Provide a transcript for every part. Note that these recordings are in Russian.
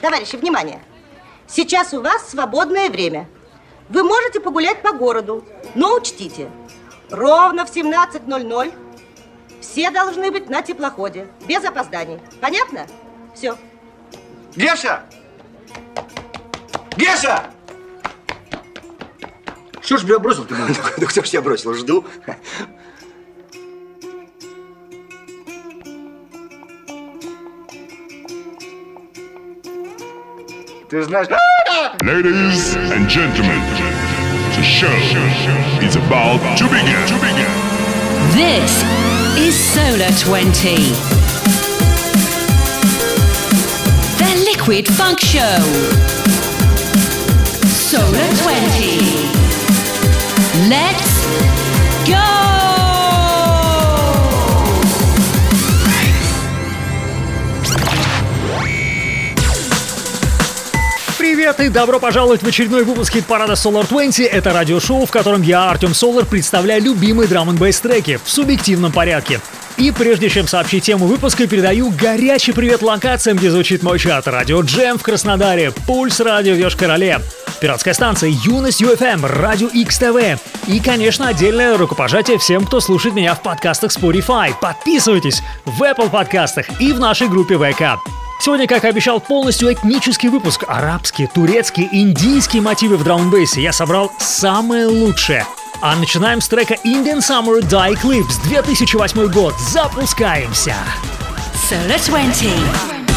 Товарищи, внимание! Сейчас у вас свободное время. Вы можете погулять по городу, но учтите, ровно в 17.00 все должны быть на теплоходе, без опозданий. Понятно? Все. Геша! Геша! Что ж меня бросил ты? Ну, кто ж тебя бросил? Жду. Ladies and gentlemen, the show is about to begin. To begin. This is Solar 20. The Liquid Funk Show. Solar 20. Let's go! Привет и добро пожаловать в очередной выпуск хит-парада Solar 20. Это радиошоу, в котором я, Артем Солар, представляю любимые драм н треки в субъективном порядке. И прежде чем сообщить тему выпуска, передаю горячий привет локациям, где звучит мой чат. Радио Джем в Краснодаре, Пульс Радио в Йошкар-Оле, Пиратская станция, Юность UFM, Радио XTV. И, конечно, отдельное рукопожатие всем, кто слушает меня в подкастах Spotify. Подписывайтесь в Apple подкастах и в нашей группе ВК. Сегодня, как и обещал, полностью этнический выпуск. Арабские, турецкие, индийские мотивы в драунбейсе. Я собрал самое лучшее. А начинаем с трека Indian Summer Die Clips 2008 год. Запускаемся! Solar 20.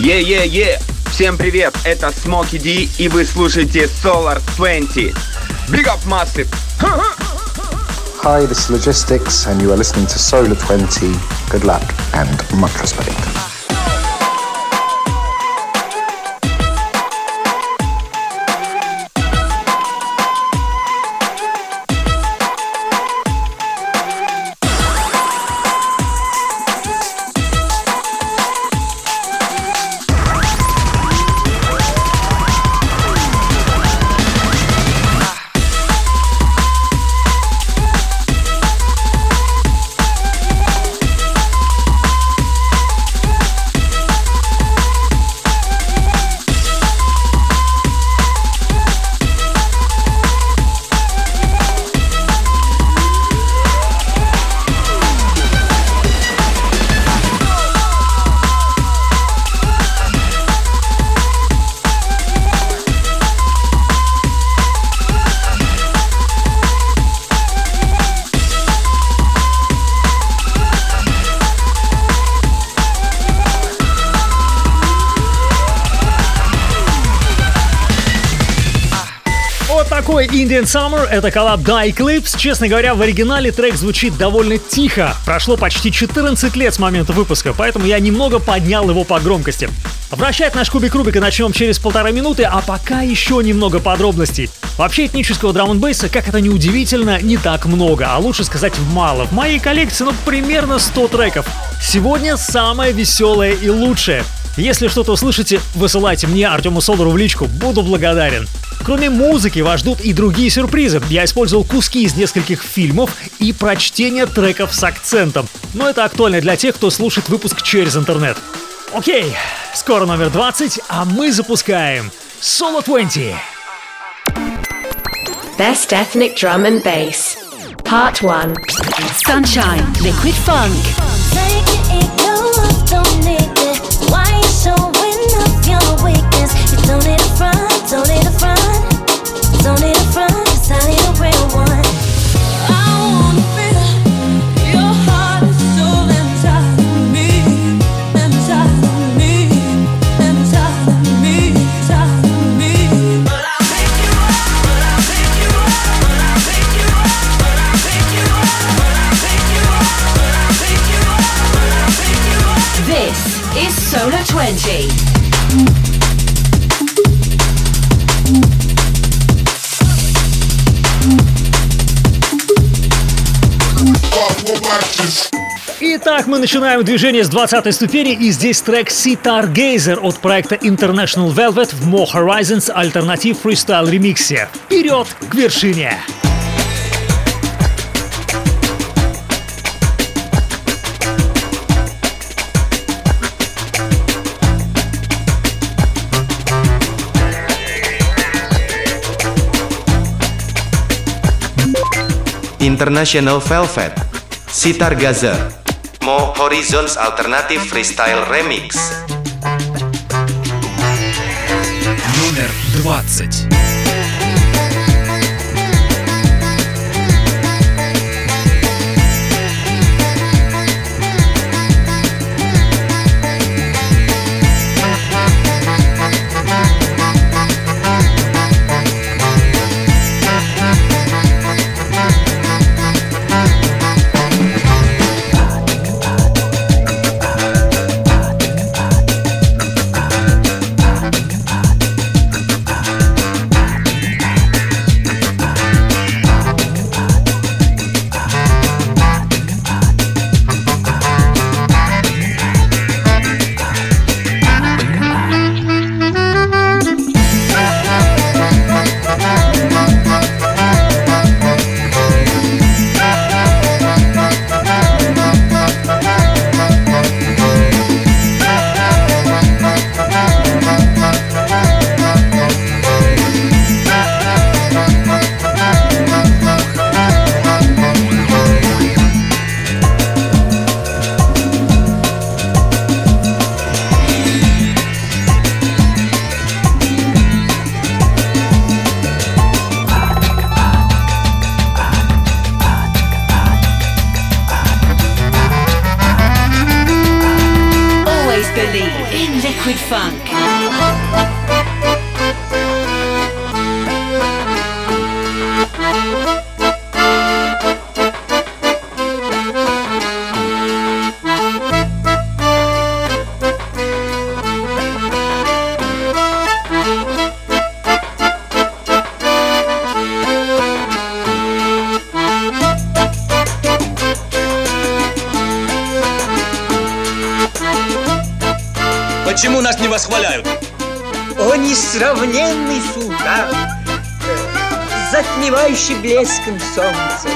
Е-е-е! Всем привет, это Смоки Ди, и вы слушаете Solar 20. Big up Massive! Hi, this is Logistics, and you are listening to Solar 20. Good luck and much respect. Summer — это коллаб Die Clips. Честно говоря, в оригинале трек звучит довольно тихо. Прошло почти 14 лет с момента выпуска, поэтому я немного поднял его по громкости. Вращать наш кубик Рубика начнем через полтора минуты, а пока еще немного подробностей. Вообще этнического драм бейса как это ни удивительно, не так много, а лучше сказать мало. В моей коллекции, ну, примерно 100 треков. Сегодня самое веселое и лучшее. Если что-то услышите, высылайте мне, Артему Солдеру, в личку, буду благодарен. Кроме музыки вас ждут и другие сюрпризы. Я использовал куски из нескольких фильмов и прочтение треков с акцентом. Но это актуально для тех, кто слушает выпуск через интернет. Окей, скоро номер 20, а мы запускаем Solo 20. Best ethnic drum and bass. Part 1. Sunshine, Liquid Funk. Итак, мы начинаем движение с 20 ступени, и здесь трек Sitar Gazer от проекта International Velvet в More Horizons альтернатив фристайл ремиксе. Вперед к вершине! International Velvet, Sitar Gazer, Mo Horizons Alternative Freestyle Remix. Номер 20. Несравненный султан, затмевающий блеском солнца,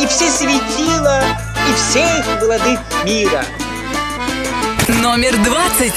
и все светила, и всех владык мира. Номер 20.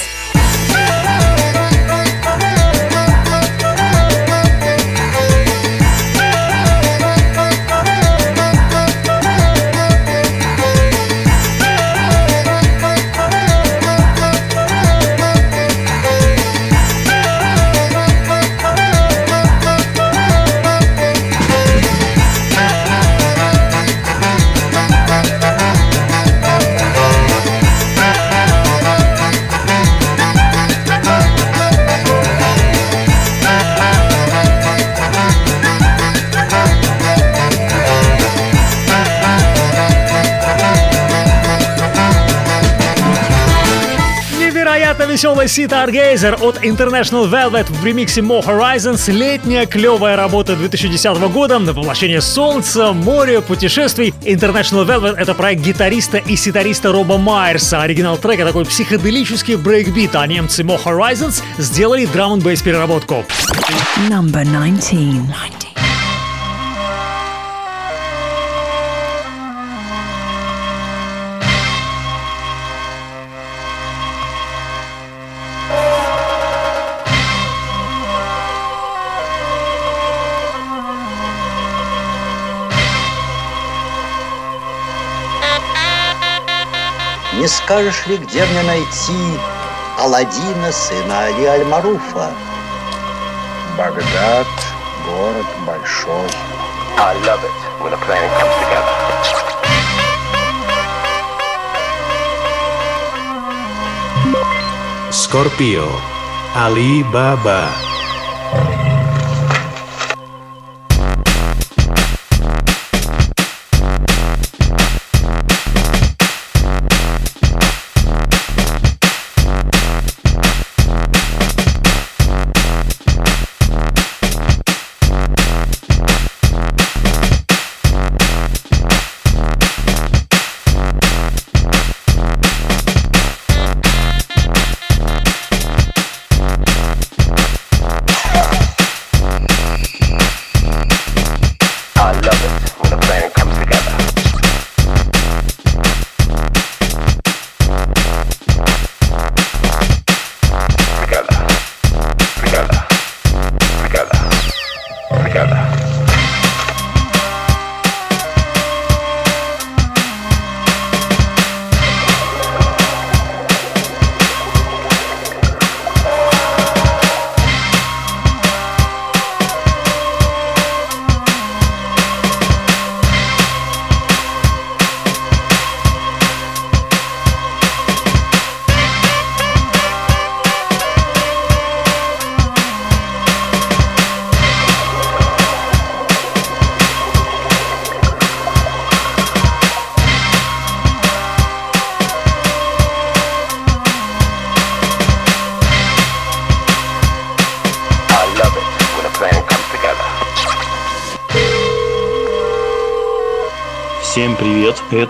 Sitar Gazer от International Velvet в ремиксе Mo' Horizons. Летняя клевая работа 2010 года на воплощение солнца, моря, путешествий. International Velvet — это проект гитариста и ситариста Роба Майерса. Оригинал трека такой психоделический брейкбит, а немцы Mo' Horizons сделали drum n переработку. Number 19. Не скажешь ли, где мне найти Аладдина, сына Али Аль-Маруфа? Багдад – город большой. I love it when a plan comes together. Scorpio Ali Baba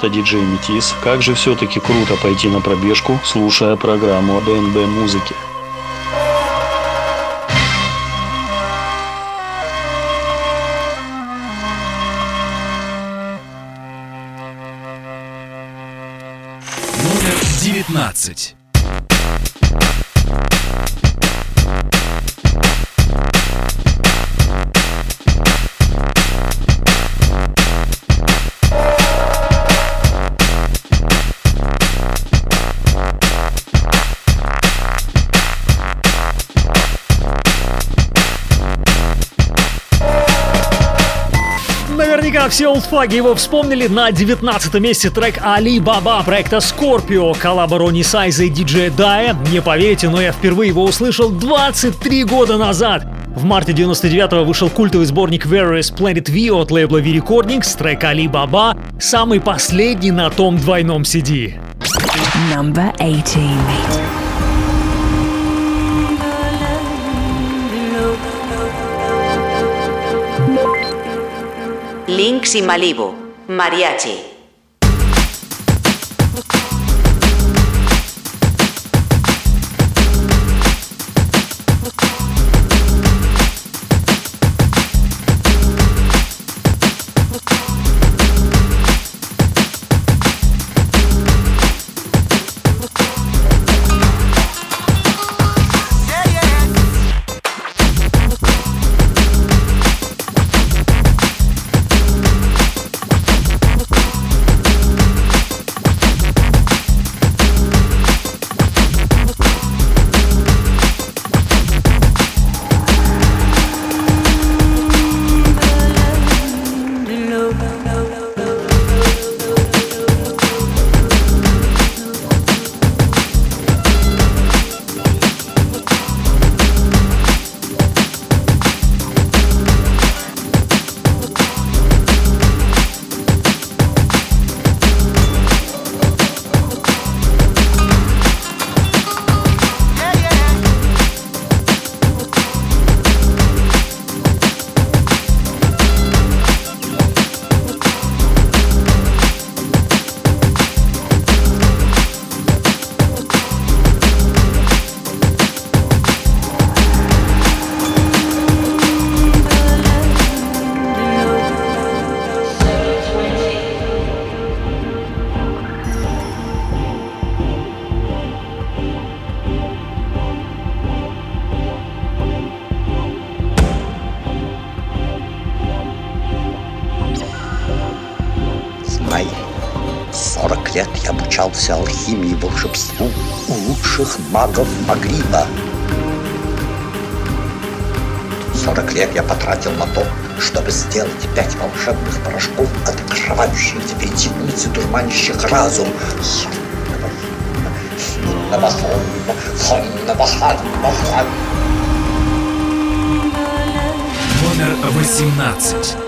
это диджей Метис. Как же все-таки круто пойти на пробежку, слушая программу ДНБ музыке. Номер девятнадцать. Наверняка все олдфаги его вспомнили. На 19 месте трек Али Баба проекта Scorpio, коллаба Ронни Сайза и диджея Дая. Не поверите, но я впервые его услышал 23 года назад. В марте 99-го вышел культовый сборник Various Planet V от лейбла V Recordings, трек Али Баба, самый последний на том двойном CD. Number 18. Lynx y Malibu, Mariachi. Магов Магриба. Сорок лет я потратил на то, чтобы сделать пять волшебных порошков, открывающих веретеницы, дурманящих разум. Номер 18.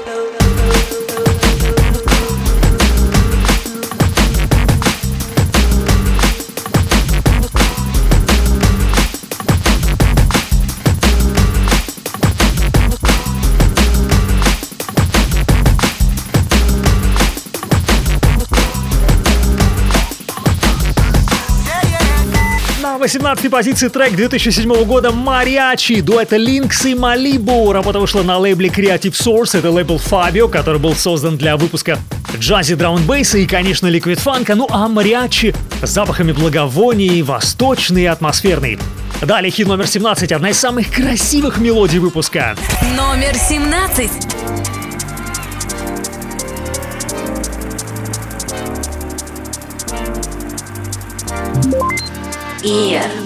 18 позиции трек 2007 года «Мариачи» дуэта Линкс и Малибу. Работа вышла на лейбле Creative Source, это лейбл Fabio, который был создан для выпуска джази драм бейса и, конечно, ликвид фанка. Ну а «Мариачи» с запахами благовоний, восточный и атмосферный. Далее хит номер 17, одна из самых красивых мелодий выпуска. Номер 17. Ear.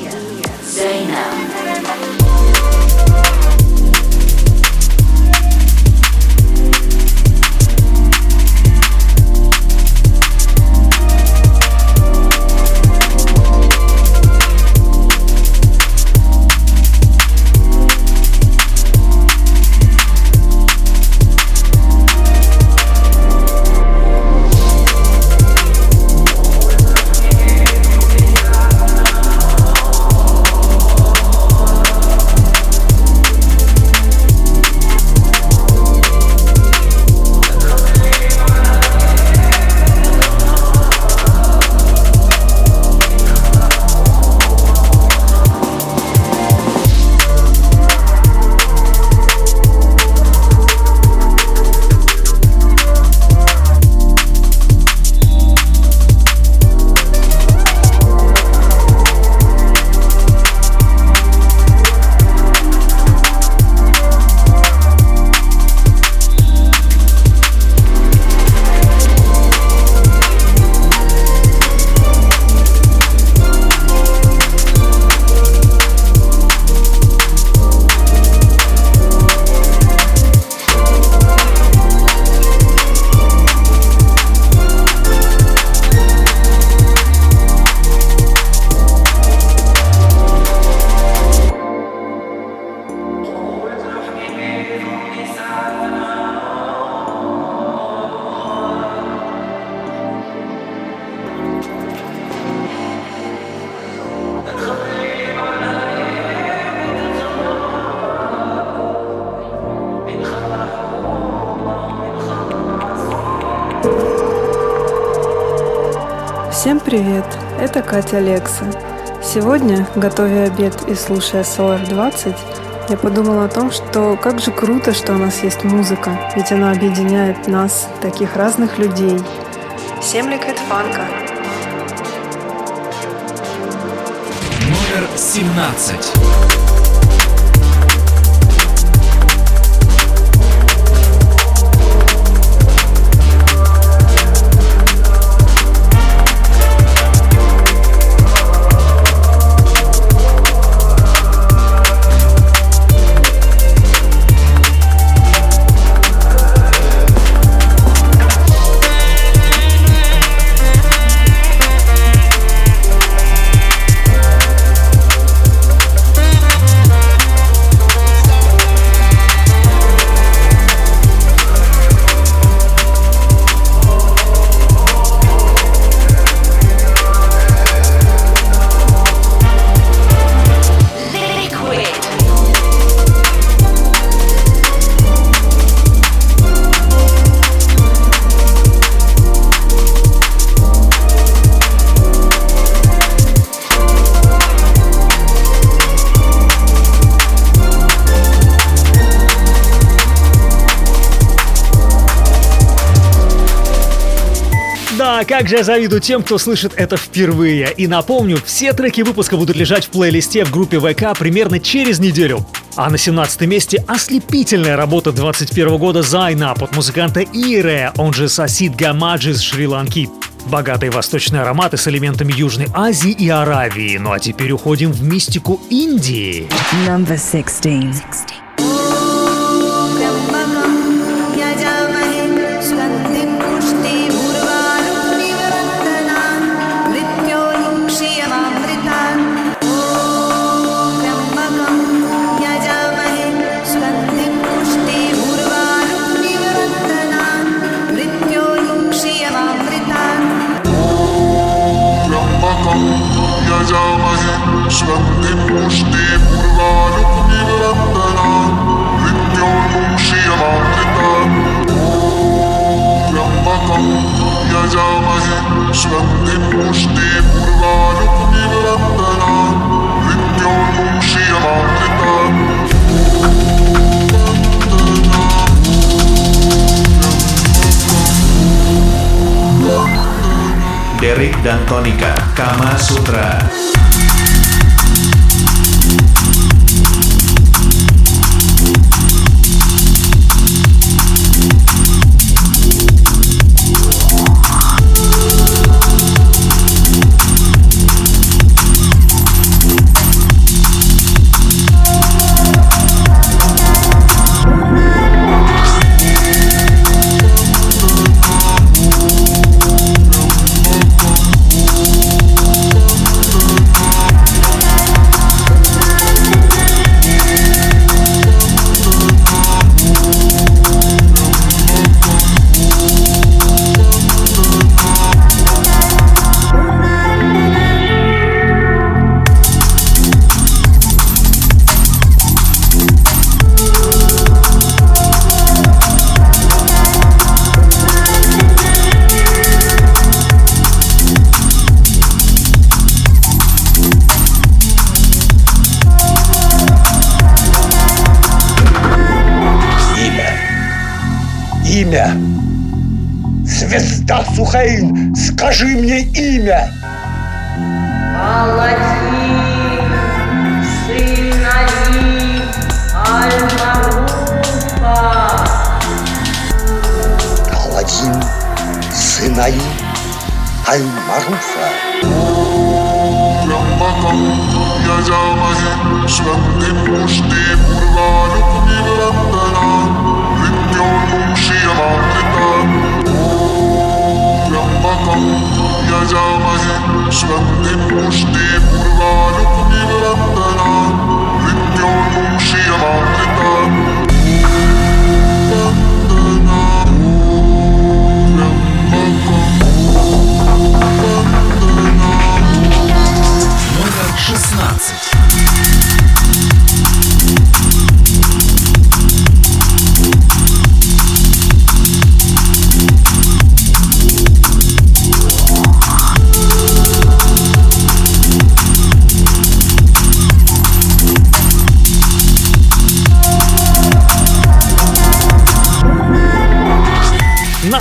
Это Катя Алекса. Сегодня, готовя обед и слушая Solar 20, я подумала о том, что как же круто, что у нас есть музыка, ведь она объединяет нас, таких разных людей. Всем ликвид фанка! Номер 17. Как же я завидую тем, кто слышит это впервые. И напомню, все треки выпуска будут лежать в плейлисте в группе ВК примерно через неделю. А на 17 месте ослепительная работа 21 года Зайна от музыканта Ире, он же Сасид Гамаджи из Шри-Ланки. Богатые восточные ароматы с элементами Южной Азии и Аравии. Ну а теперь уходим в мистику Индии. Number 16. Derek dan Tonika, Kama Sutra. Да, Сухаин, скажи мне имя. Аладдин, сын Али, Аль-Маруфа. Аладдин, сын Али, Аль-Маруфа. يا جامعي شبندم مشتي برغالك بربنا ربي ونمشي مع الرتان يا جامع شباب مش دي بربع لبنان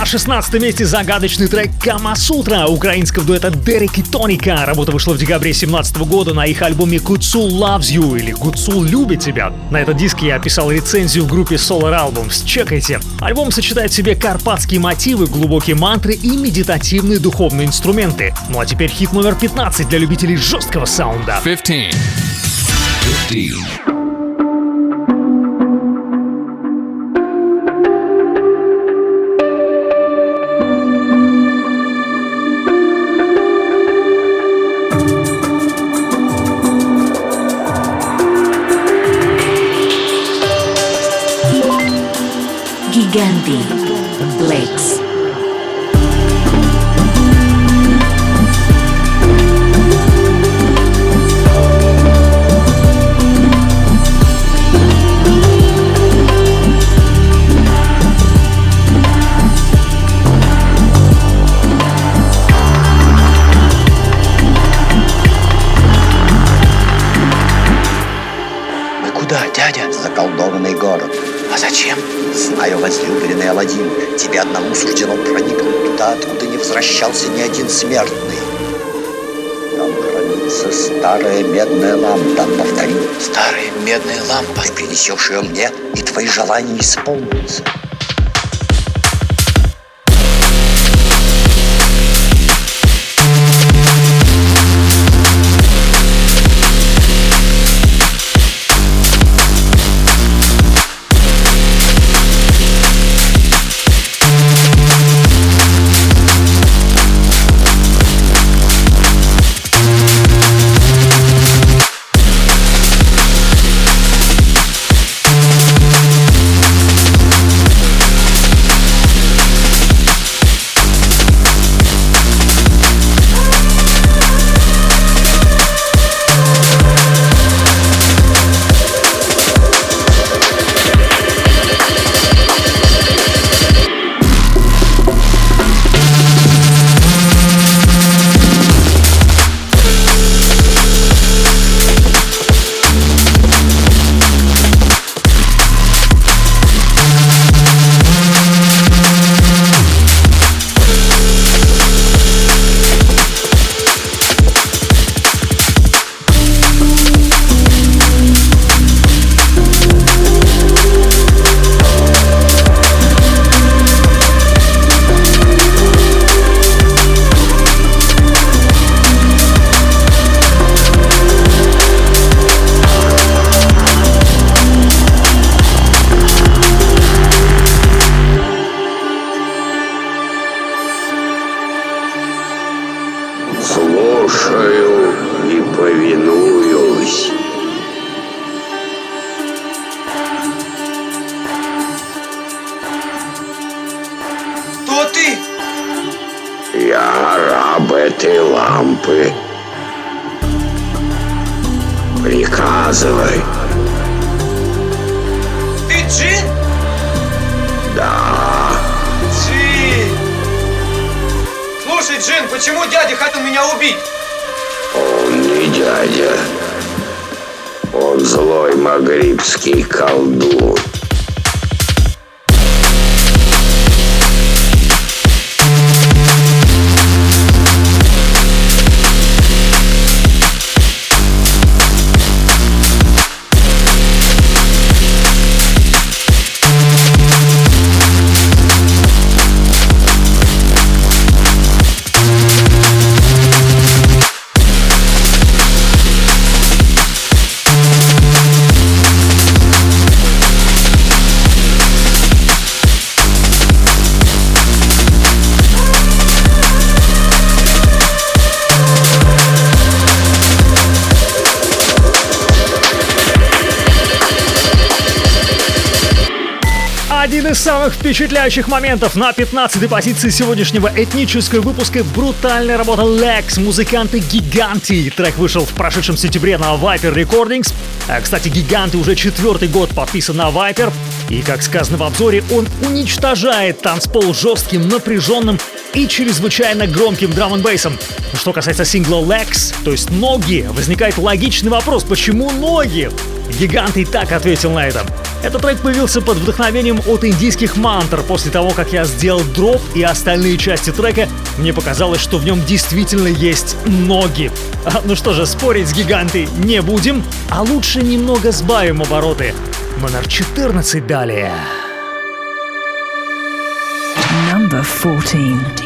16 месте загадочный трек «Камасутра» украинского дуэта Дерек и Тоника. Работа вышла в декабре 2017 года на их альбоме «Гуцул Loves You» или «Гуцул любит тебя». На этот диск я описал рецензию в группе Solar Albums. Чекайте. Альбом сочетает в себе карпатские мотивы, глубокие мантры и медитативные духовные инструменты. Ну а теперь хит номер 15 для любителей жесткого саунда. 15. 15. Yandy. Смертный. Там хранится старая медная лампа. Повтори, старая медная лампа. Ты принесешь ее мне, и твои желания исполнятся. Впечатляющих моментов на 15-й позиции сегодняшнего этнического выпуска брутальная работа Lex, музыканты Гиганти. Трек вышел в прошедшем сентябре на Viper Recordings. А, Кстати, Гиганты уже четвертый год подписан на Viper. И, как сказано в обзоре, он уничтожает танцпол жестким, напряженным и чрезвычайно громким драм н бейсом. Что касается сингла Lex, то есть ноги, возникает логичный вопрос, почему ноги? Гигант и так ответил на это. Этот трек появился под вдохновением от индийских мантр. После того, как я сделал дроп и остальные части трека, мне показалось, что в нем действительно есть ноги. А, ну что же, спорить с гигантой не будем, а лучше немного сбавим обороты. Номер 14 далее. Number 14.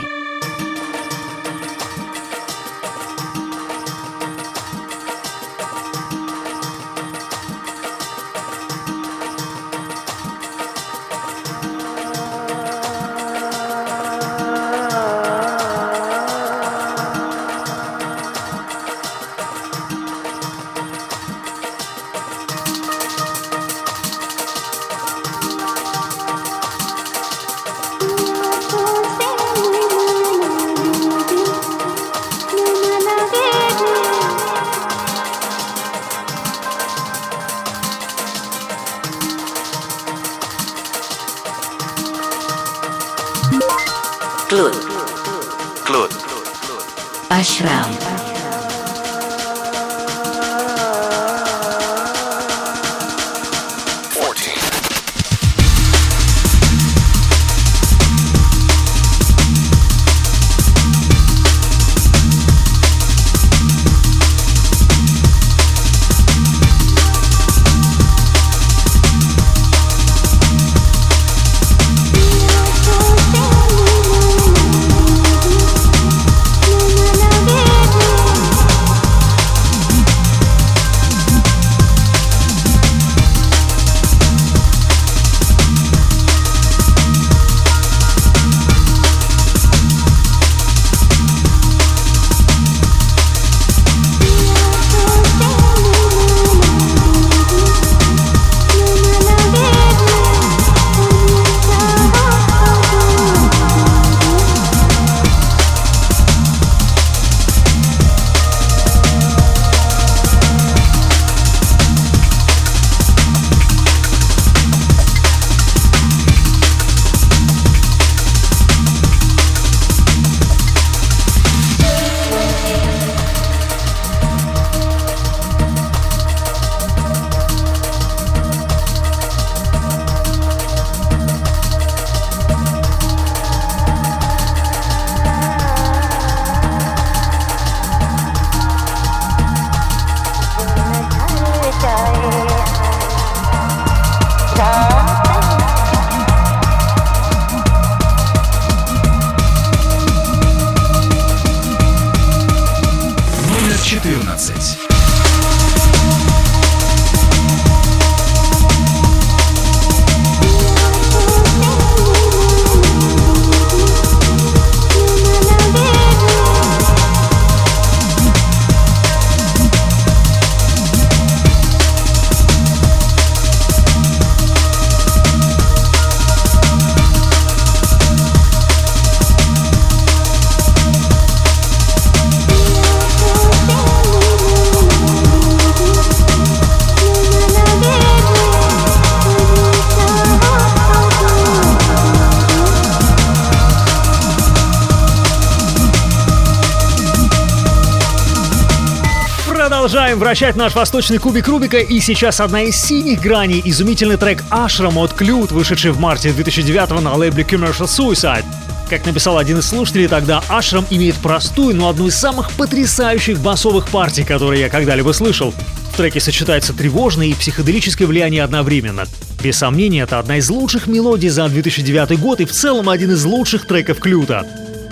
Вращать наш восточный кубик Рубика, и сейчас одна из синих граней – изумительный трек «Ашрам» от Клют, вышедший в марте 2009 на лейбле Commercial Suicide. Как написал один из слушателей, тогда Ашрам имеет простую, но одну из самых потрясающих басовых партий, которые я когда-либо слышал. В треке сочетается тревожное и психоделическое влияние одновременно. Без сомнения, это одна из лучших мелодий за 2009 год и в целом один из лучших треков Клюта.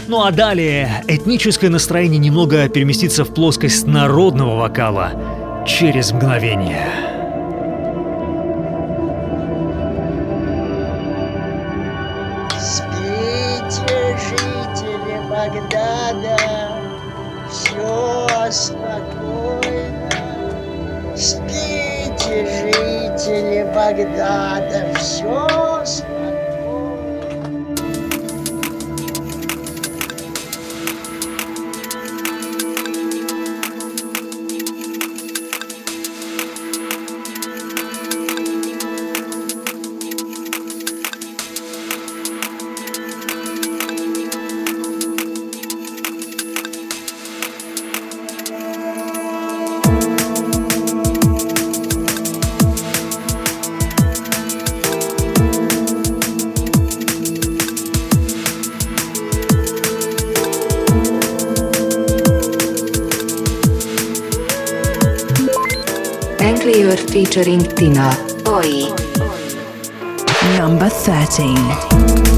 Ну а далее этническое настроение немного переместится в плоскость народного вокала через мгновение. Спите, жители Багдада, все спокойно. Спите, жители Багдада, все featuring Tina. Oi. Number 13.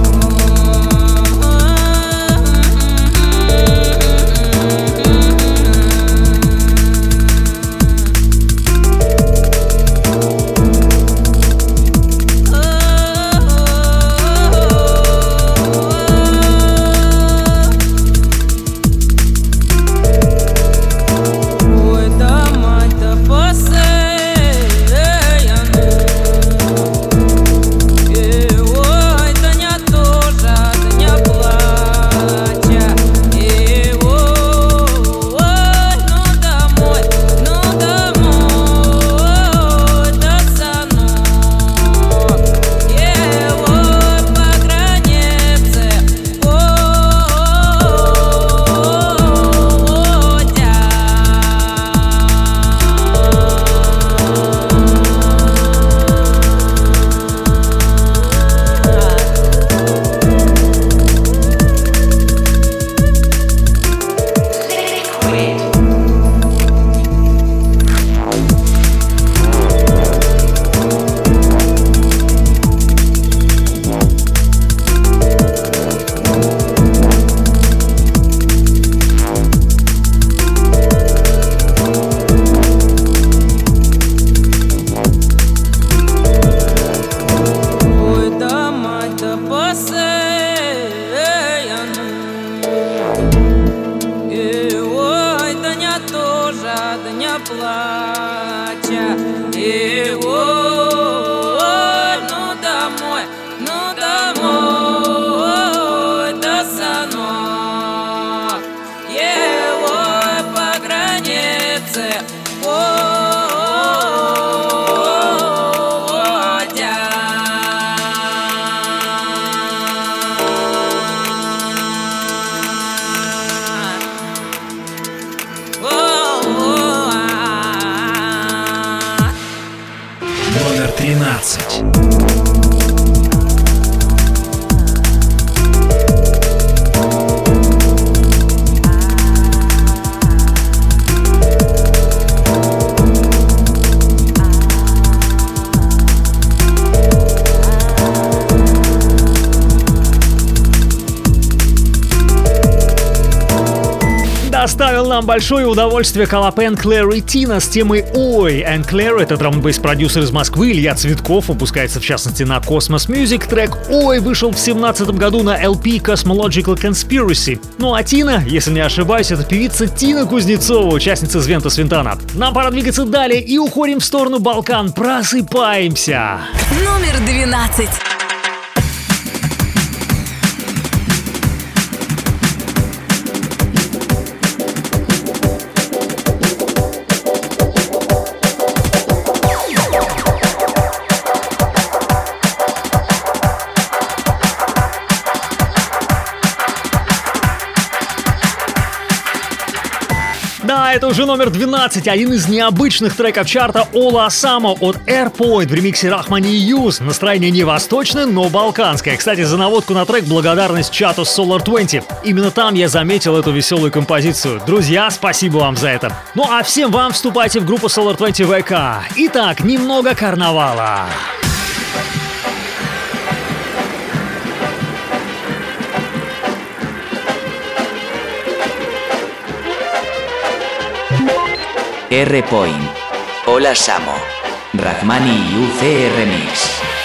Нам большое удовольствие Калапен Клэр и Тина с темой «Ой». Энн Клэр — это драм продюсер из Москвы, Илья Цветков, выпускается в частности на Cosmos Music. Трек «Ой» вышел в 2017 году на LP Cosmological Conspiracy. Ну а Тина, если не ошибаюсь, это певица Тина Кузнецова, участница Звента Свинтана. Нам пора двигаться далее и уходим в сторону Балкан. Просыпаемся! Номер 12. Да, это уже номер 12, один из необычных треков чарта Ола Асамо от Airpoint в ремиксе Рахмани Юз. Настроение не восточное, но балканское. Кстати, за наводку на трек благодарность чату Solar 20. Именно там я заметил эту веселую композицию. Друзья, спасибо вам за это. Ну а всем вам вступайте в группу Solar 20 ВК. Итак, немного карнавала. R-Point, Hola Samo, Rahmani y UCR Mix.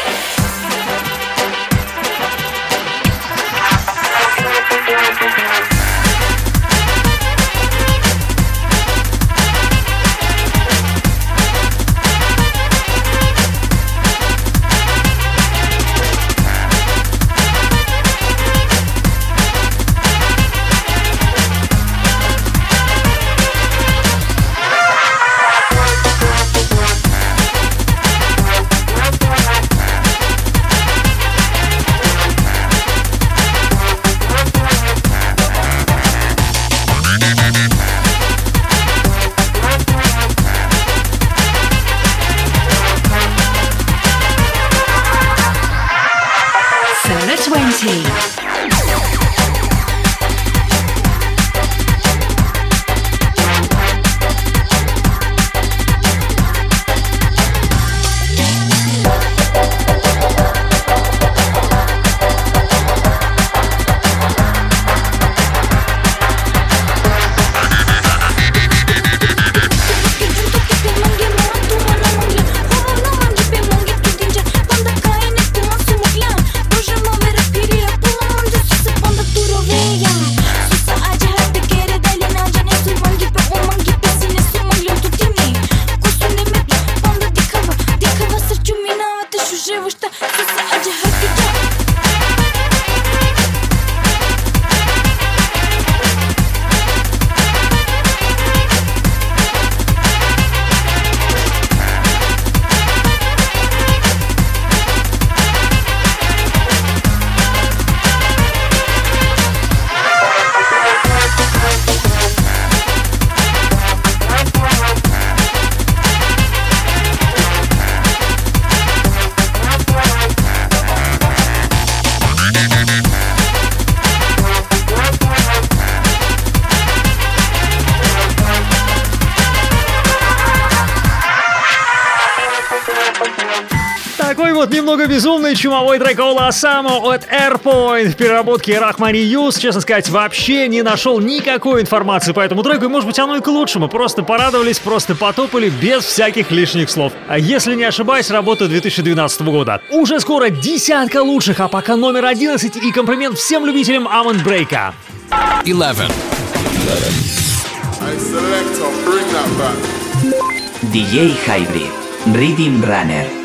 Чумовой трек Ола Само от Airpoint в переработке Рахмани Юз. Честно сказать, вообще не нашел никакой информации по этому треку, и может быть оно и к лучшему. Просто порадовались, просто потопали без всяких лишних слов. А если не ошибаюсь, работа 2012 года. Уже скоро десятка лучших, а пока номер 11 и комплимент всем любителям Амон Брейка. 11. DJ Hybrid, Rhythm Runner.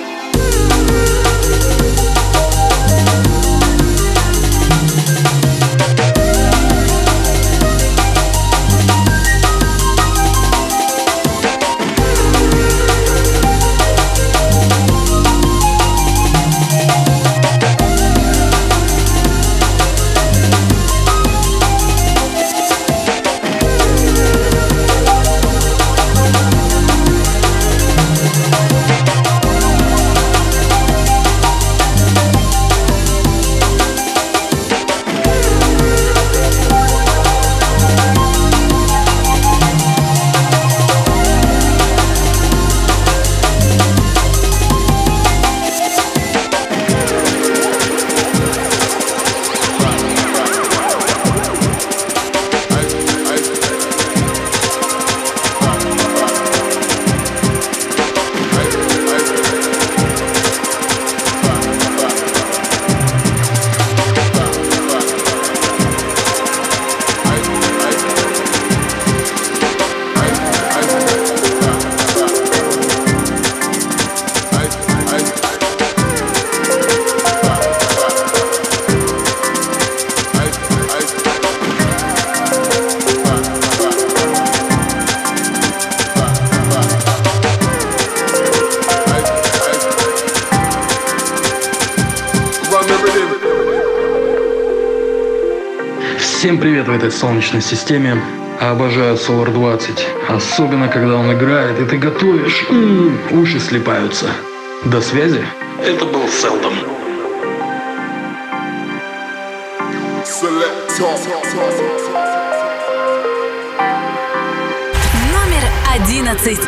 Этой солнечной системе. Обожаю Solar 20. Особенно, когда он играет, и ты готовишь. М-м, уши слепаются. До связи. Это был Селдон. Номер одиннадцать.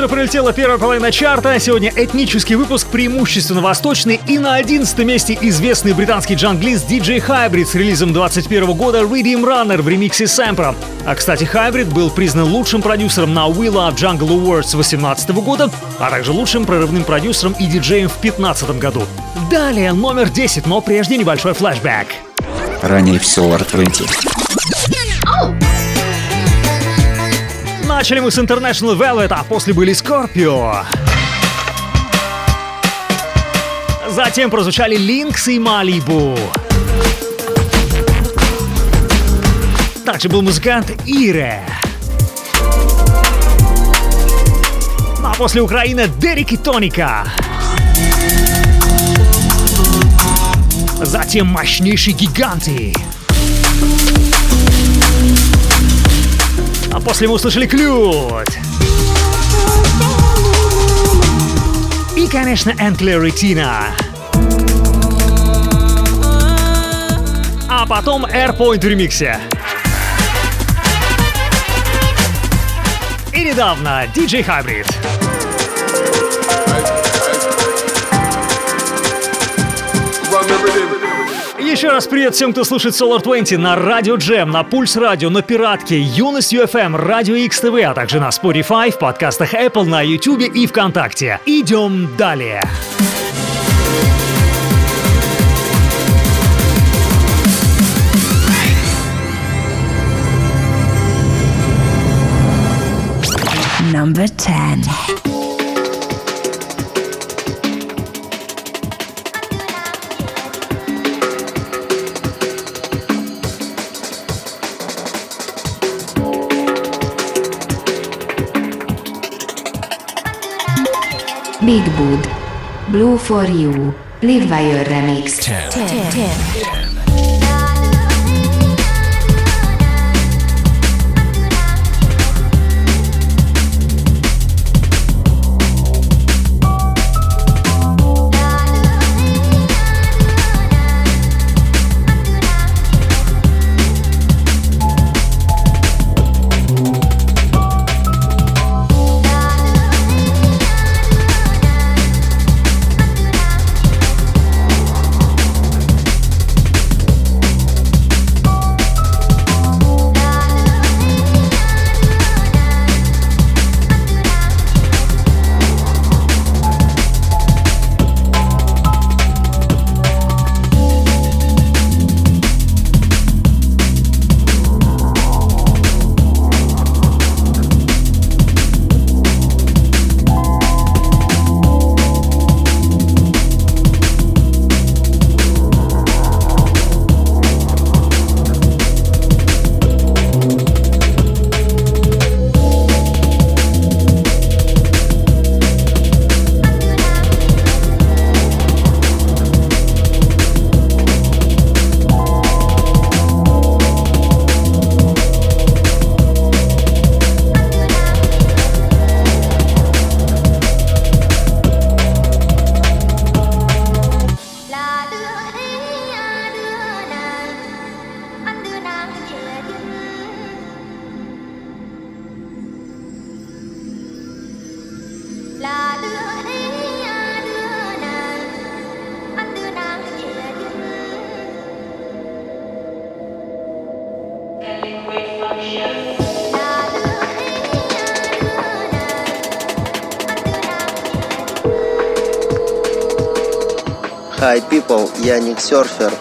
Быстро пролетела первая половина чарта. Сегодня этнический выпуск преимущественно восточный. И на 11 месте известный британский джанглист DJ Hybrid с релизом 21 года Redeem Runner в ремиксе Сэмпра. А, кстати, Hybrid был признан лучшим продюсером на We Love Jungle Awards 2018 года, а также лучшим прорывным продюсером и диджеем в 2015 году. Далее номер 10, но прежде небольшой флешбэк. Ранее в Solar 20. Начали мы с International Velvet, а после были Scorpio. Затем прозвучали Lynx и Malibu. Также был музыкант Ире. Ну, а после Украины Дерек и Тоника. Затем мощнейшие гиганты. А после мы услышали Клют. И, конечно, Antler Retina. А потом Airpoint в ремиксе. И недавно DJ Hybrid. Еще раз привет всем, кто слушает Solar 20 на Радио Джем, на Пульс Радио, на Пиратке, Юность UFM, Радио XTV, а также на Spotify, в подкастах Apple, на YouTube и ВКонтакте. Идем далее. Number 10. Big Bud. Blue for You. Live Wire Remix. 10. 10. 10. 10. Apple, я Никсерфер.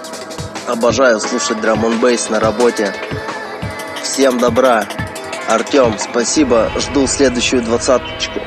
Обожаю слушать драм бейс на работе. Всем добра. Артем, спасибо. Жду следующую двадцаточку.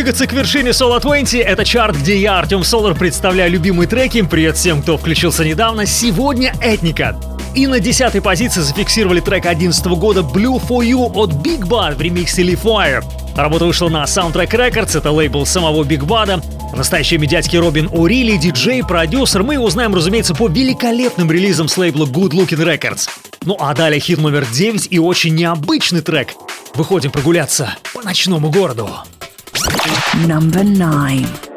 Двигаться к вершине Solo 20. Это чарт, где я, Артем Солар, представляю любимые треки. Привет всем, кто включился недавно. Сегодня Этника. И на десятой позиции зафиксировали трек 2011 года Blue For You от Big Bad в ремиксе Lee Fire. Работа вышла на Soundtrack Records, это лейбл самого Биг Бада. Настоящий медиатский Робин О'Рилли, диджей, продюсер. Мы его знаем, разумеется, по великолепным релизам с лейбла Good Looking Records. Ну а далее хит номер 9 и очень необычный трек. Выходим прогуляться по ночному городу. Number 9.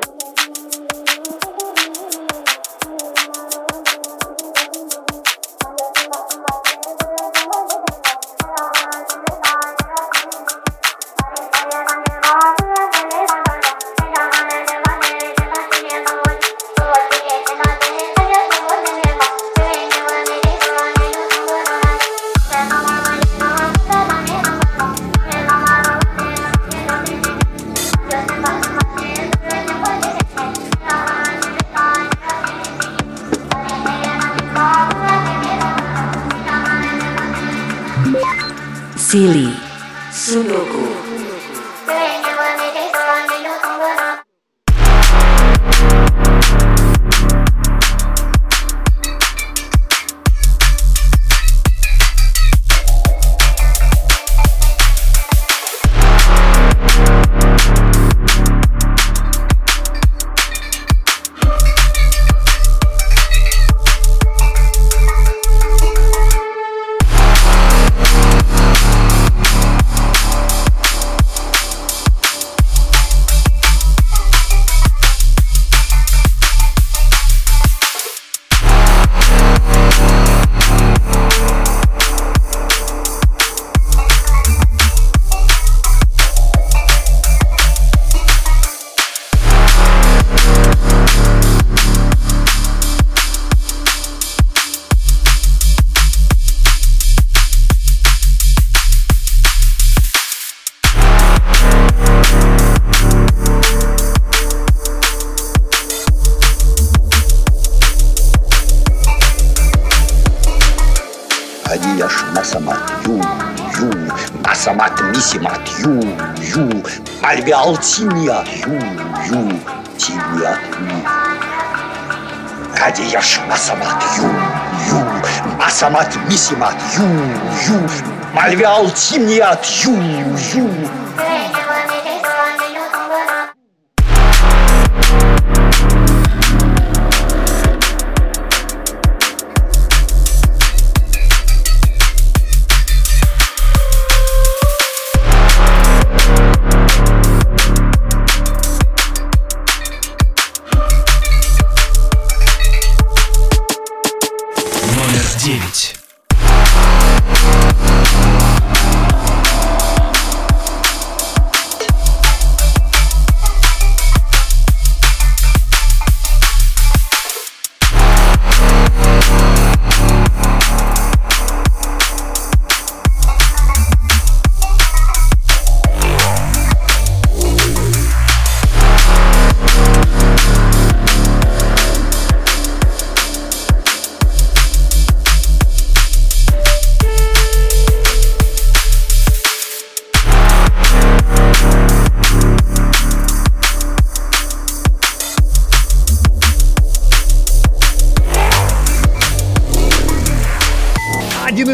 Мальвиал тимия ю, ю, тимия ю. Hadiyаш масамат ю, ю, масамат мисимат ю, ю, мальвиал тимият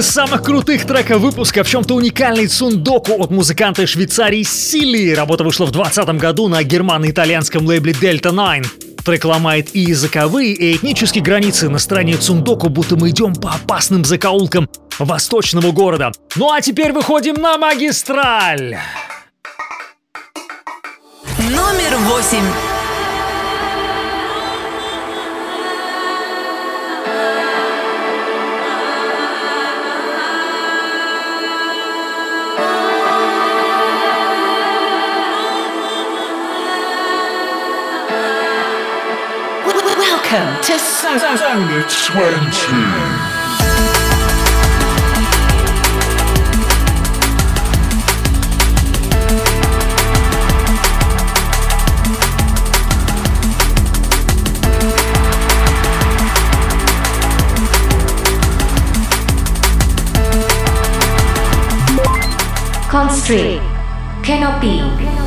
самых крутых треков выпуска, в чем-то уникальный Цундоку от музыканта Швейцарии Сили. Работа вышла в 2020 году на германо-итальянском лейбле Delta Nine. Трек ломает и языковые, и этнические границы. На стороне Цундоку будто мы идем по опасным закоулкам восточного города. Ну а теперь выходим на магистраль. Номер восемь. Welcome to Sound 20. Constrict. Canopy.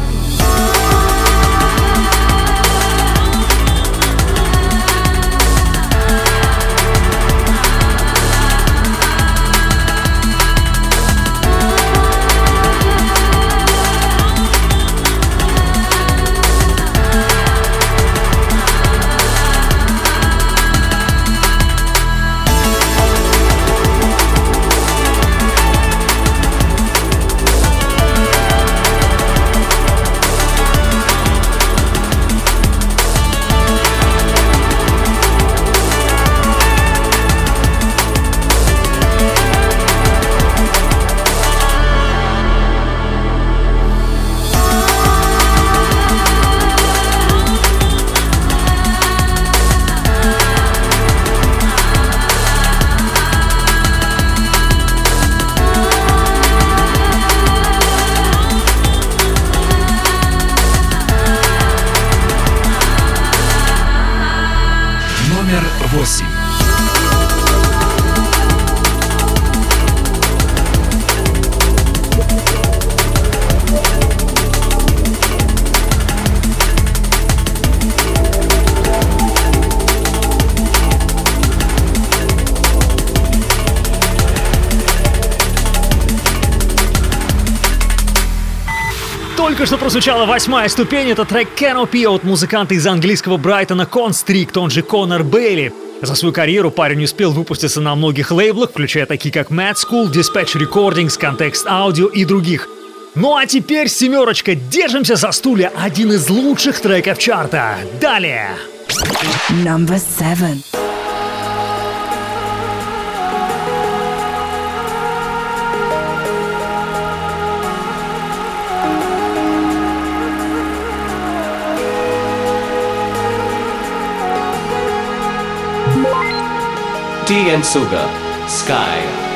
Только что прозвучала восьмая ступень. Это трек Canopy от музыканта из английского Брайтона Констрикт, он же Конор Бейли. За свою карьеру парень успел выпуститься на многих лейблах, включая такие как Mad School, Dispatch Recordings, Context Audio и других. Ну а теперь семерочка, держимся за стулья, один из лучших треков чарта. Далее. Number seven. Tea and Sugar, Sky.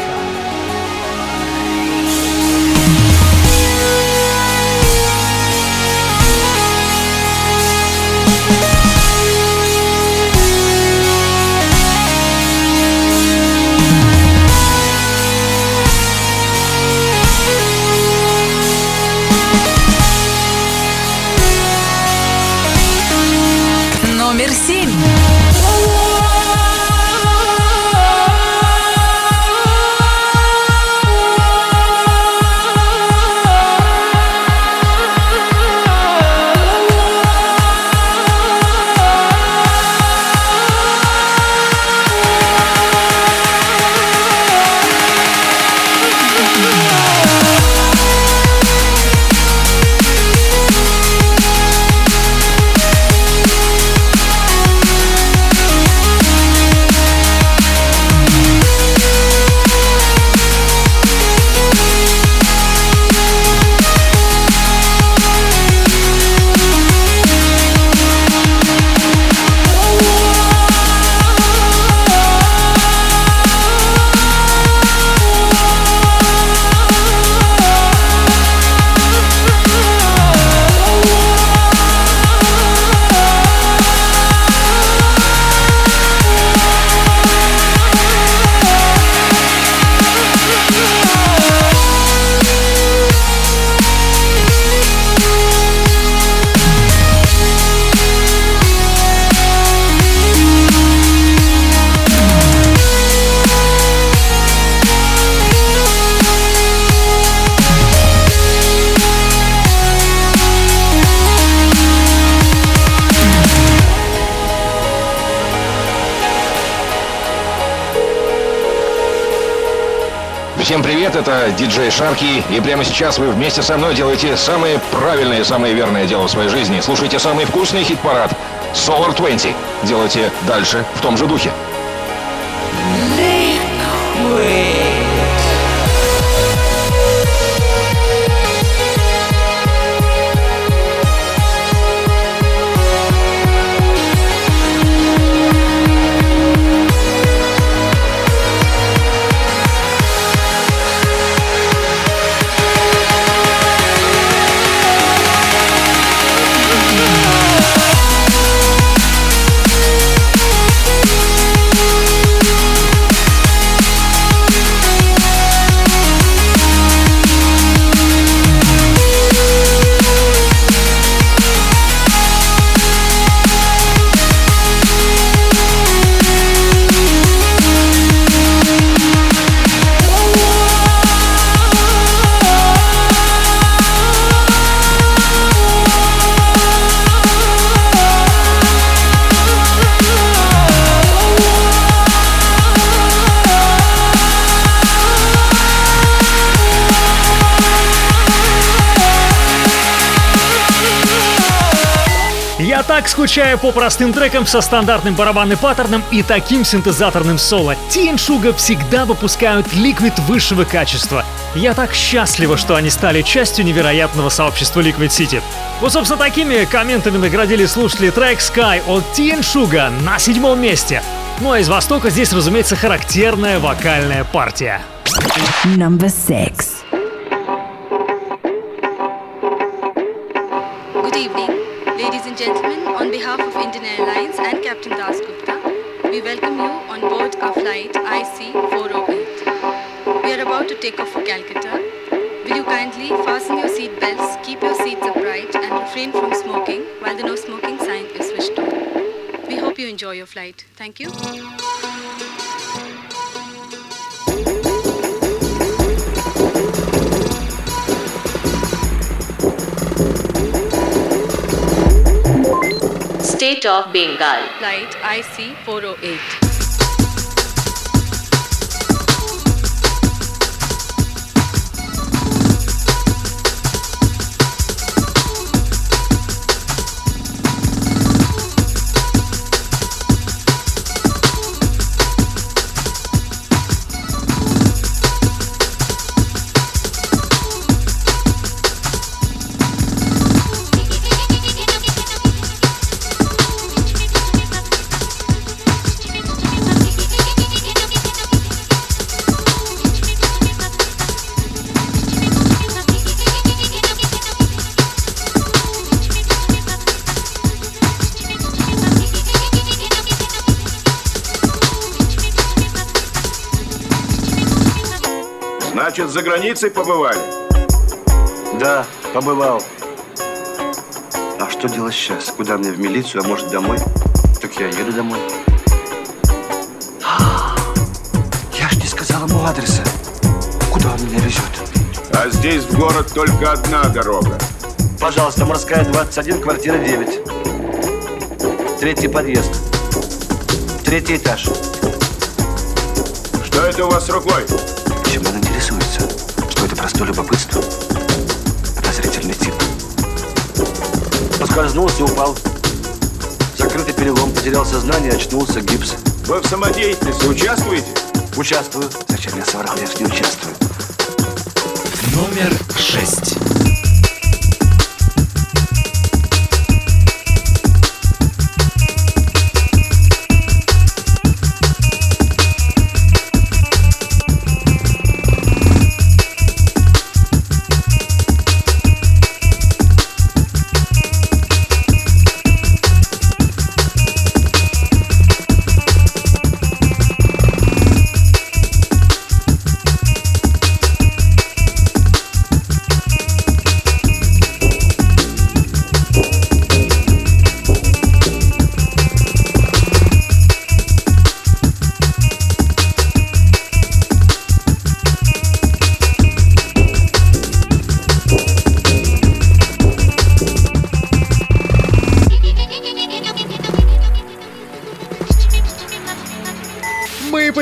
Всем привет, это диджей Шарки, и прямо сейчас вы вместе со мной делаете самое правильное, самое верное дело в своей жизни. Слушайте самый вкусный хит-парад Solar 20. Делайте дальше в том же духе. Я так скучаю по простым трекам со стандартным барабанным паттерном и таким синтезаторным соло. Тин Шуга всегда выпускают ликвид высшего качества. Я так счастлива, что они стали частью невероятного сообщества Liquid City. Вот, собственно, такими комментами наградили слушатели трек Sky от Тин Шуга на седьмом месте. Ну а из Востока здесь, разумеется, характерная вокальная партия. Number six. Captain Das Gupta, we welcome you on board our flight IC 408. We are about to take off for Calcutta. Will you kindly fasten your seat belts, keep your seats upright, and refrain from smoking while the no smoking sign is switched on? We hope you enjoy your flight. Thank you. State of Bengal. Flight IC 408. Значит, за границей побывали? Да, побывал. А что делать сейчас? Куда мне, в милицию, а может домой? Так я еду домой. Я ж не сказал ему адреса. Куда он меня везет? А здесь в город только одна дорога. Пожалуйста, морская 21, квартира 9. Третий подъезд. Третий этаж. Что это у вас рукой? Чем он интересуется? Простое любопытство? Подозрительный тип. Поскользнулся, упал. Закрытый перелом, потерял сознание, очнулся, гипс. Вы в самодеятельности участвуете? Участвую. Зачем я соврал? Я ж не участвую. Номер шесть.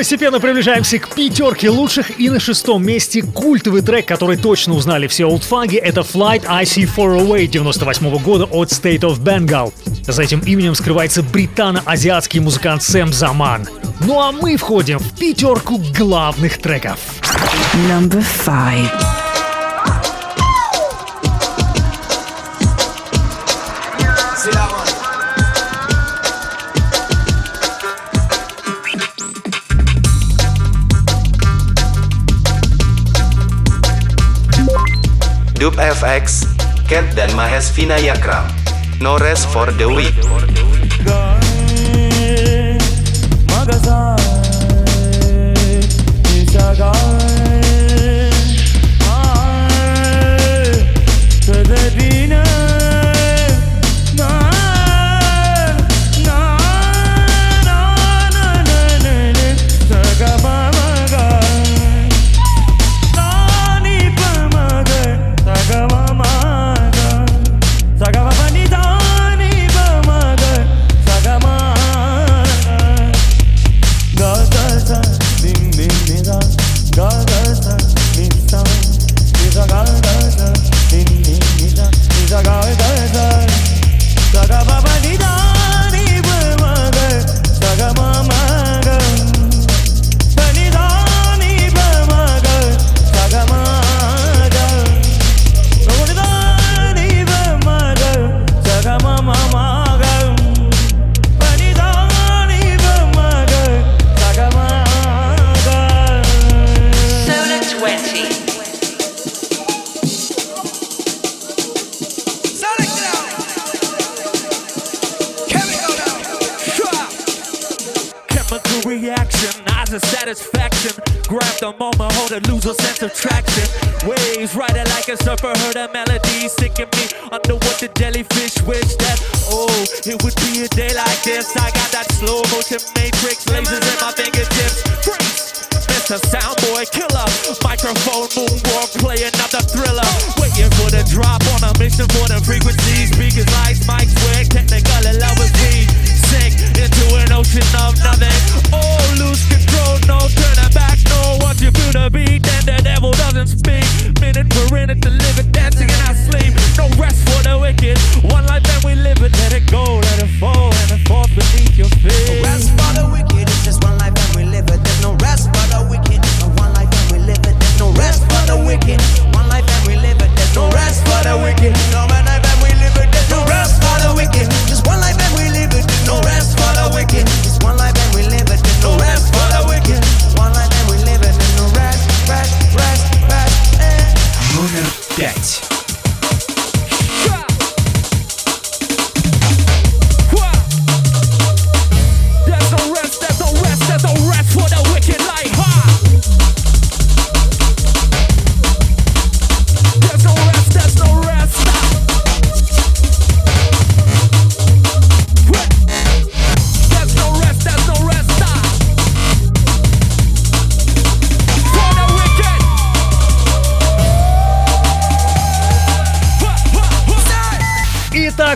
Постепенно приближаемся к пятерке лучших и на шестом месте культовый трек, который точно узнали все олдфаги, это Flight IC-408 98 года от State of Bengal. За этим именем скрывается британо-азиатский музыкант Сэм Заман. Ну а мы входим в пятерку главных треков. Number five. Dub FX, Cat dan Mahes Vinayakram. No rest for the week. Solar moment, hold it, lose a sense of traction. Waves riding like a surfer, heard a melody sicking me under what the jellyfish wish that. Oh, it would be a day like this. I got that slow motion matrix, lasers in my fingertips. Freeze, Mr. Soundboy killer. Microphone moonwalk, play another thriller. Waiting for the drop on a mission for the frequencies.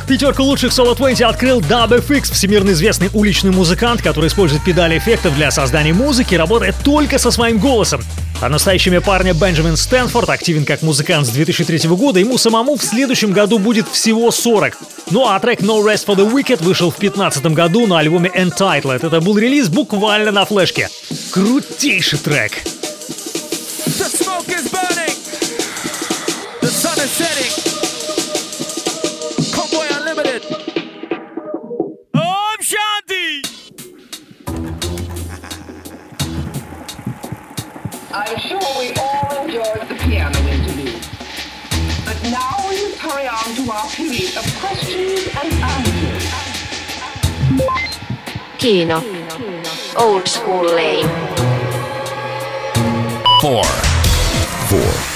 Пятерку лучших Solo 20 открыл DubFX, всемирно известный уличный музыкант, который использует педали эффектов для создания музыки и работает только со своим голосом. А настоящее имя парня Бенджамин Стэнфорд активен как музыкант с 2003 года, ему самому в следующем году будет всего 40. Ну а трек No Rest for the Wicked вышел в 2015 году на альбоме Entitled. Это был релиз буквально на флешке. Крутейший трек. The must hurry on to our period of questions and answers. Kino. Old School Lane. Four. Four.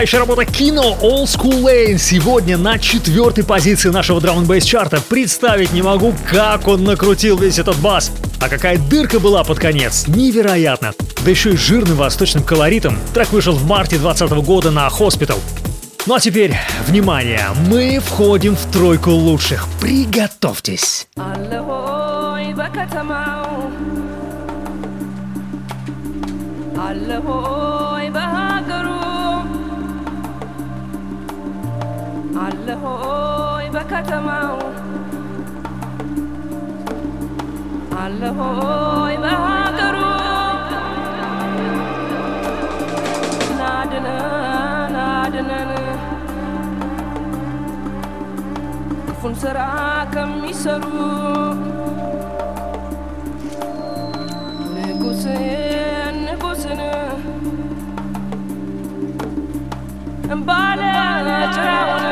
потрясающая работа кино All School Lane сегодня на четвертой позиции нашего драм бейс чарта. Представить не могу, как он накрутил весь этот бас. А какая дырка была под конец, невероятно. Да еще и жирным восточным колоритом. Трек вышел в марте 2020 года на Hospital. Ну а теперь, внимание, мы входим в тройку лучших. Приготовьтесь. الله አለሆይ በከተማው አለሆይ በሀገሩ ናድነን አድነን ክፉን ስራ ከሚሰሩ ንጉስን ጭራውን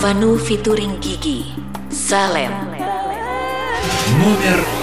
Vanu featuring Gigi. Salem. Номер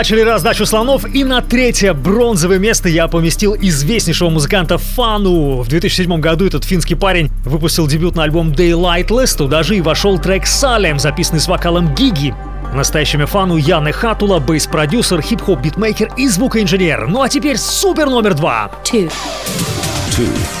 начали раздачу слонов, и на третье бронзовое место я поместил известнейшего музыканта Фану. В 2007 году этот финский парень выпустил дебютный альбом Daylightless, туда же и вошел трек Салем, записанный с вокалом Гиги. Настоящими фану Яны Хатула, бейс-продюсер, хип-хоп битмейкер и звукоинженер. Ну а теперь супер номер два. Two. Two.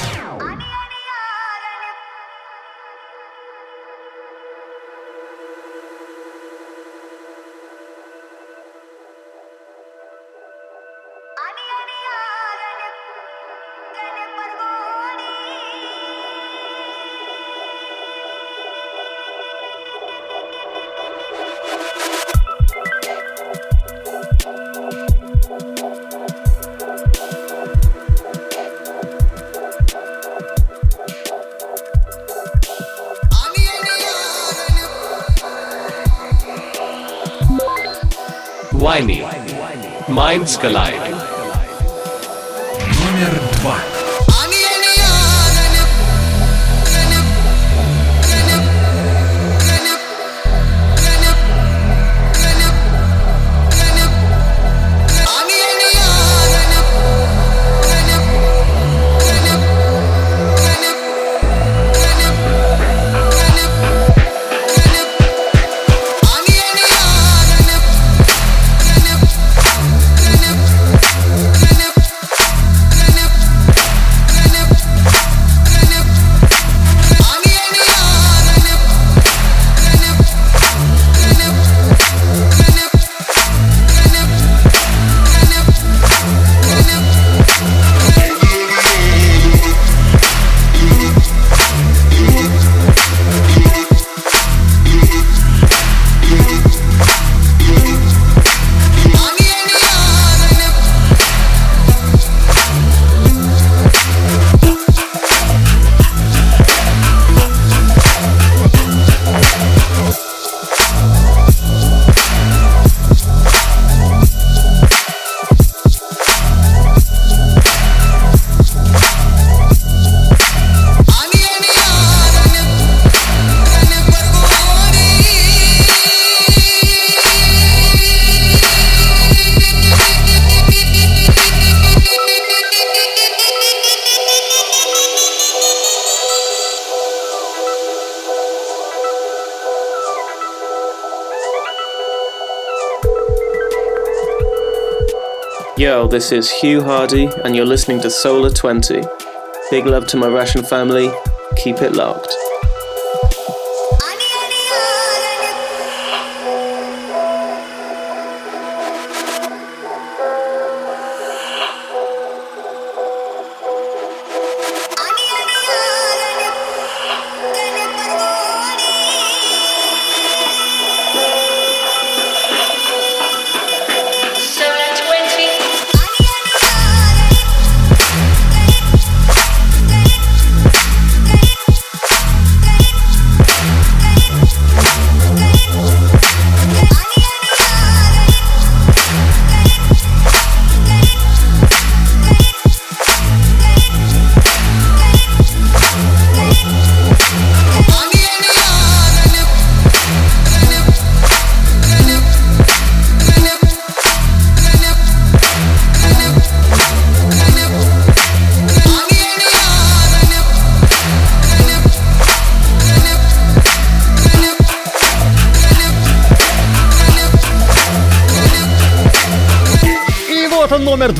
Geist geleitet. This is Hugh Hardy, and you're listening to Solar 20. Big love to my Russian family. Keep it locked.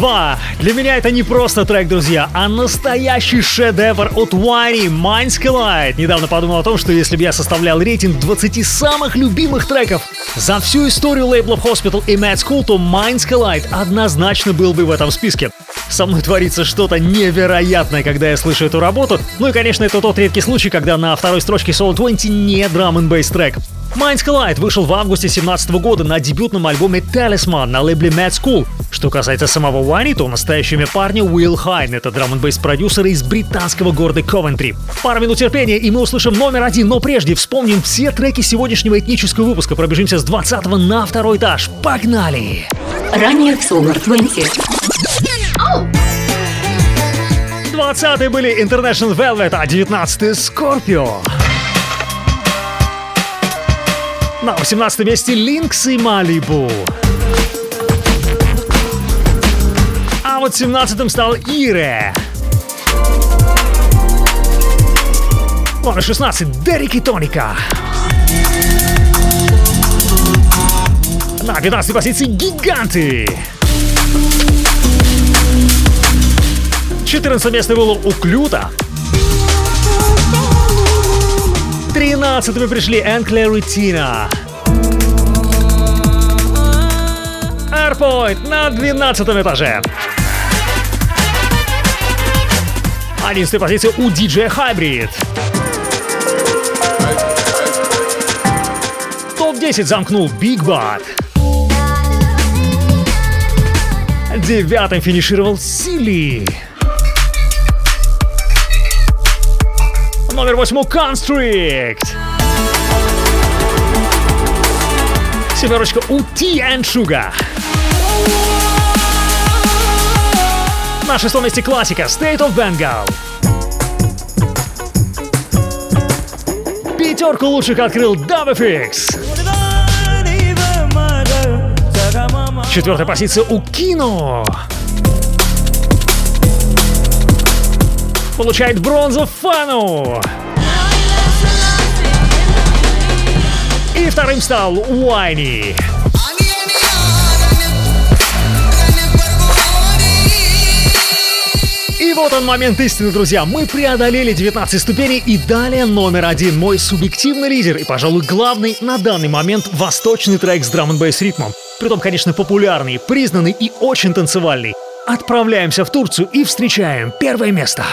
2. Для меня это не просто трек, друзья, а настоящий шедевр от Уайни Minds Collide. Недавно подумал о том, что если бы я составлял рейтинг 20 самых любимых треков за всю историю лейбла Hospital и Mad School, то Minds Collide однозначно был бы в этом списке. Со мной творится что-то невероятное, когда я слышу эту работу. Ну и, конечно, это тот редкий случай, когда на второй строчке Soul 20 не драм н бейс трек. Minds Collide вышел в августе 2017 года на дебютном альбоме Talisman на лейбле Mad School. Что касается самого Вани, то настоящее имя парня Уилл Хайн. Это драм н продюсер из британского города Ковентри. Пара минут терпения, и мы услышим номер один, но прежде вспомним все треки сегодняшнего этнического выпуска. Пробежимся с 20 на второй этаж. Погнали! Ранее в Solar 20. 20 были International Velvet, а 19 Scorpio. На 18 месте Линкс и Малибу. А вот 17-м стал Ире. Номер 16 Дерек и Тоника. На 15 позиции гиганты. 14 место было у Клюта, 13 пришли Энклер и Тина. Airpoint на 12 этаже. 11 позиция у DJ Hybrid. Топ-10 замкнул Big Bad. Девятым финишировал Сили. Номер восьмой Constrict. Семерочка у Tea and Sugar. На шестом месте классика State of Bengal. Пятерку лучших открыл DubFX. Четвертая позиция у Кино. Получает бронзу Фану. И вторым стал Уайни. И вот он момент истины, друзья. Мы преодолели 19 ступеней и далее номер один. Мой субъективный лидер и, пожалуй, главный на данный момент восточный трек с драм н ритмом. Притом, конечно, популярный, признанный и очень танцевальный. Отправляемся в Турцию и встречаем первое место.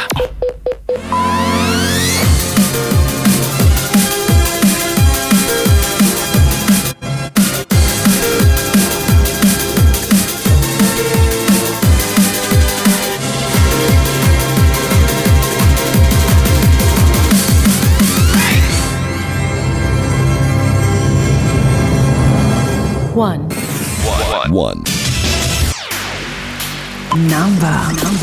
Number,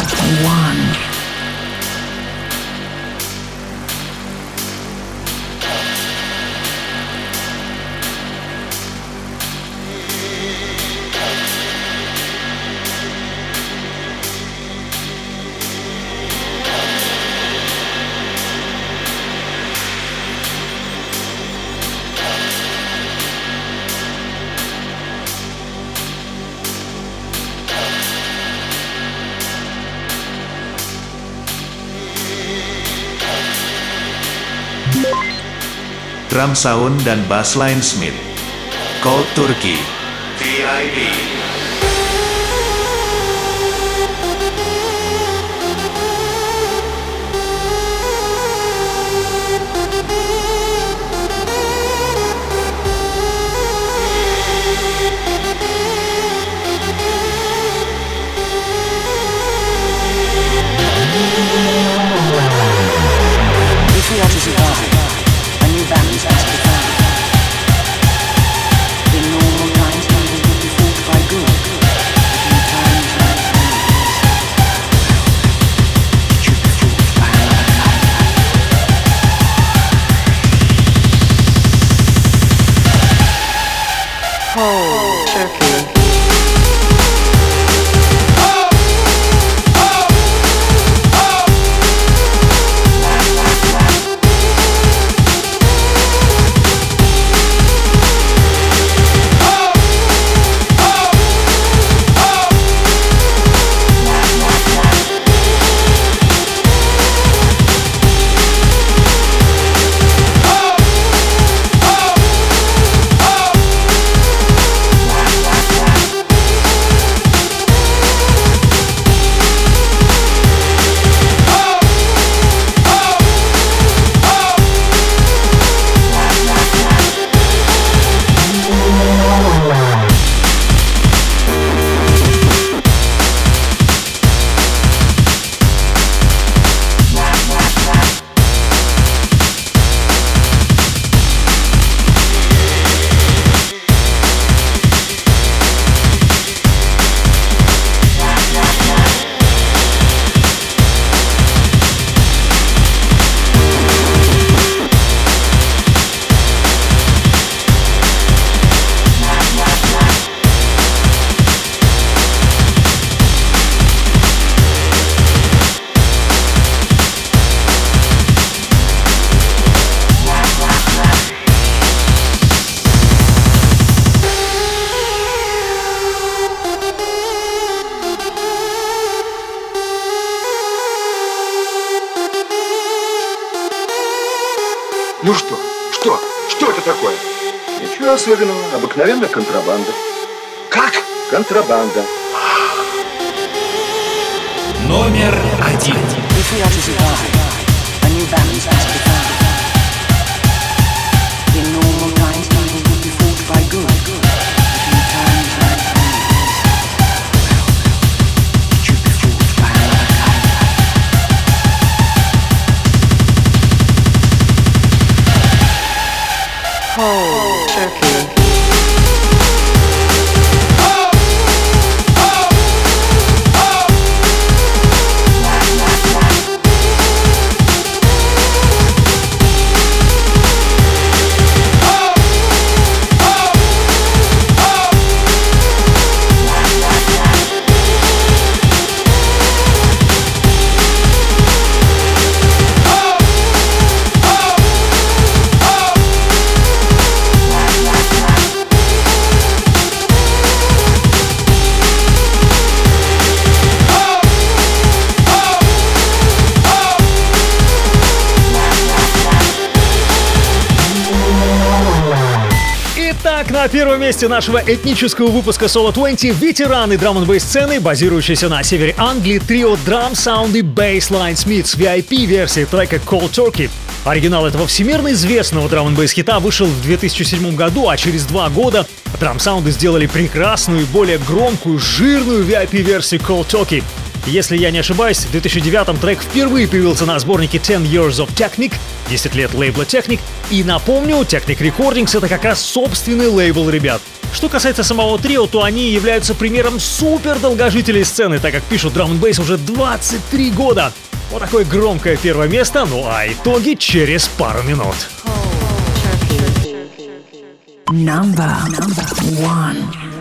drum sound dan bassline Smith. Cold Turkey. VIB. Итак, на первом месте нашего этнического выпуска Solo 20 ветераны драм н сцены, базирующиеся на севере Англии, трио Drum Sound и Bassline Smiths VIP-версии трека Cold Turkey. Оригинал этого всемирно известного драм н хита вышел в 2007 году, а через два года Drum Sound сделали прекрасную и более громкую, жирную VIP-версию Cold Turkey. Если я не ошибаюсь, в 2009 трек впервые появился на сборнике 10 Years of Technic, 10 лет лейбла Technic, и напомню, Technic Recordings это как раз собственный лейбл ребят. Что касается самого трио, то они являются примером супер долгожителей сцены, так как пишут драм н уже 23 года. Вот такое громкое первое место, ну а итоги через пару минут. Number, number one.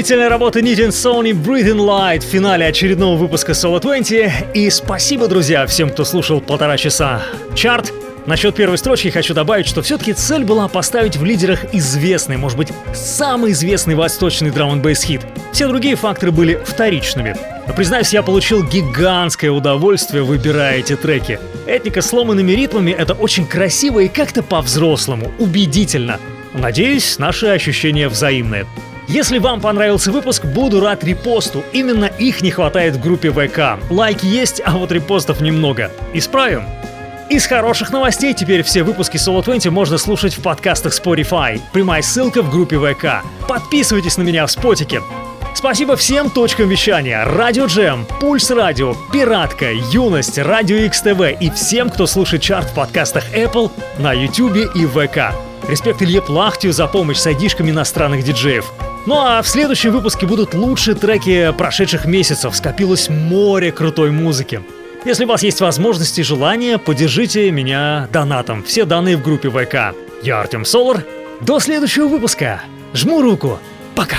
Изумительная работа Nijin Sony Breathing Light в финале очередного выпуска Solo 20. И спасибо, друзья, всем, кто слушал полтора часа чарт. Насчет первой строчки хочу добавить, что все-таки цель была поставить в лидерах известный, может быть, самый известный восточный драм н хит. Все другие факторы были вторичными. Но, признаюсь, я получил гигантское удовольствие, выбирая эти треки. Этника сломанными ритмами — это очень красиво и как-то по-взрослому, убедительно. Надеюсь, наши ощущения взаимные. Если вам понравился выпуск, буду рад репосту. Именно их не хватает в группе ВК. Лайки есть, а вот репостов немного. Исправим. Из хороших новостей теперь все выпуски Solo 20 можно слушать в подкастах Spotify. Прямая ссылка в группе ВК. Подписывайтесь на меня в спотике. Спасибо всем точкам вещания. Радио Джем, Пульс Радио, Пиратка, Юность, Радио XTV и всем, кто слушает чарт в подкастах Apple, на YouTube и ВК. Респект Илье Плахтию за помощь с айдишками иностранных диджеев. Ну а в следующем выпуске будут лучшие треки прошедших месяцев. Скопилось море крутой музыки. Если у вас есть возможность и желание, поддержите меня донатом. Все данные в группе ВК. Я Артем Солар. До следующего выпуска. Жму руку. Пока.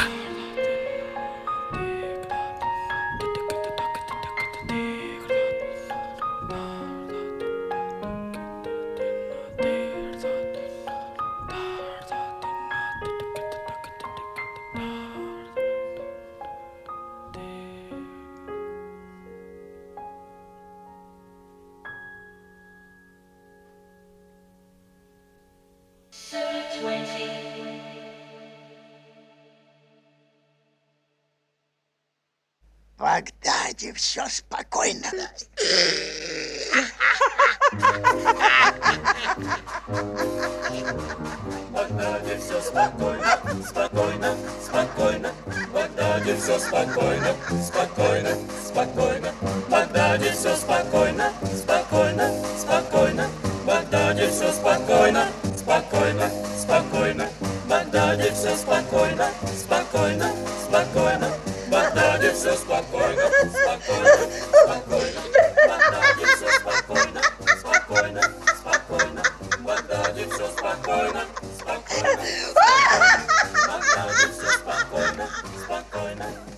Багдаде все спокойно. В все спокойно, спокойно, спокойно. В все спокойно, спокойно, спокойно. В все спокойно, спокойно, спокойно. В все спокойно, спокойно, спокойно. В Багдаде все спокойно, спокойно. спокойно, спокойно, спокойно, спокойно.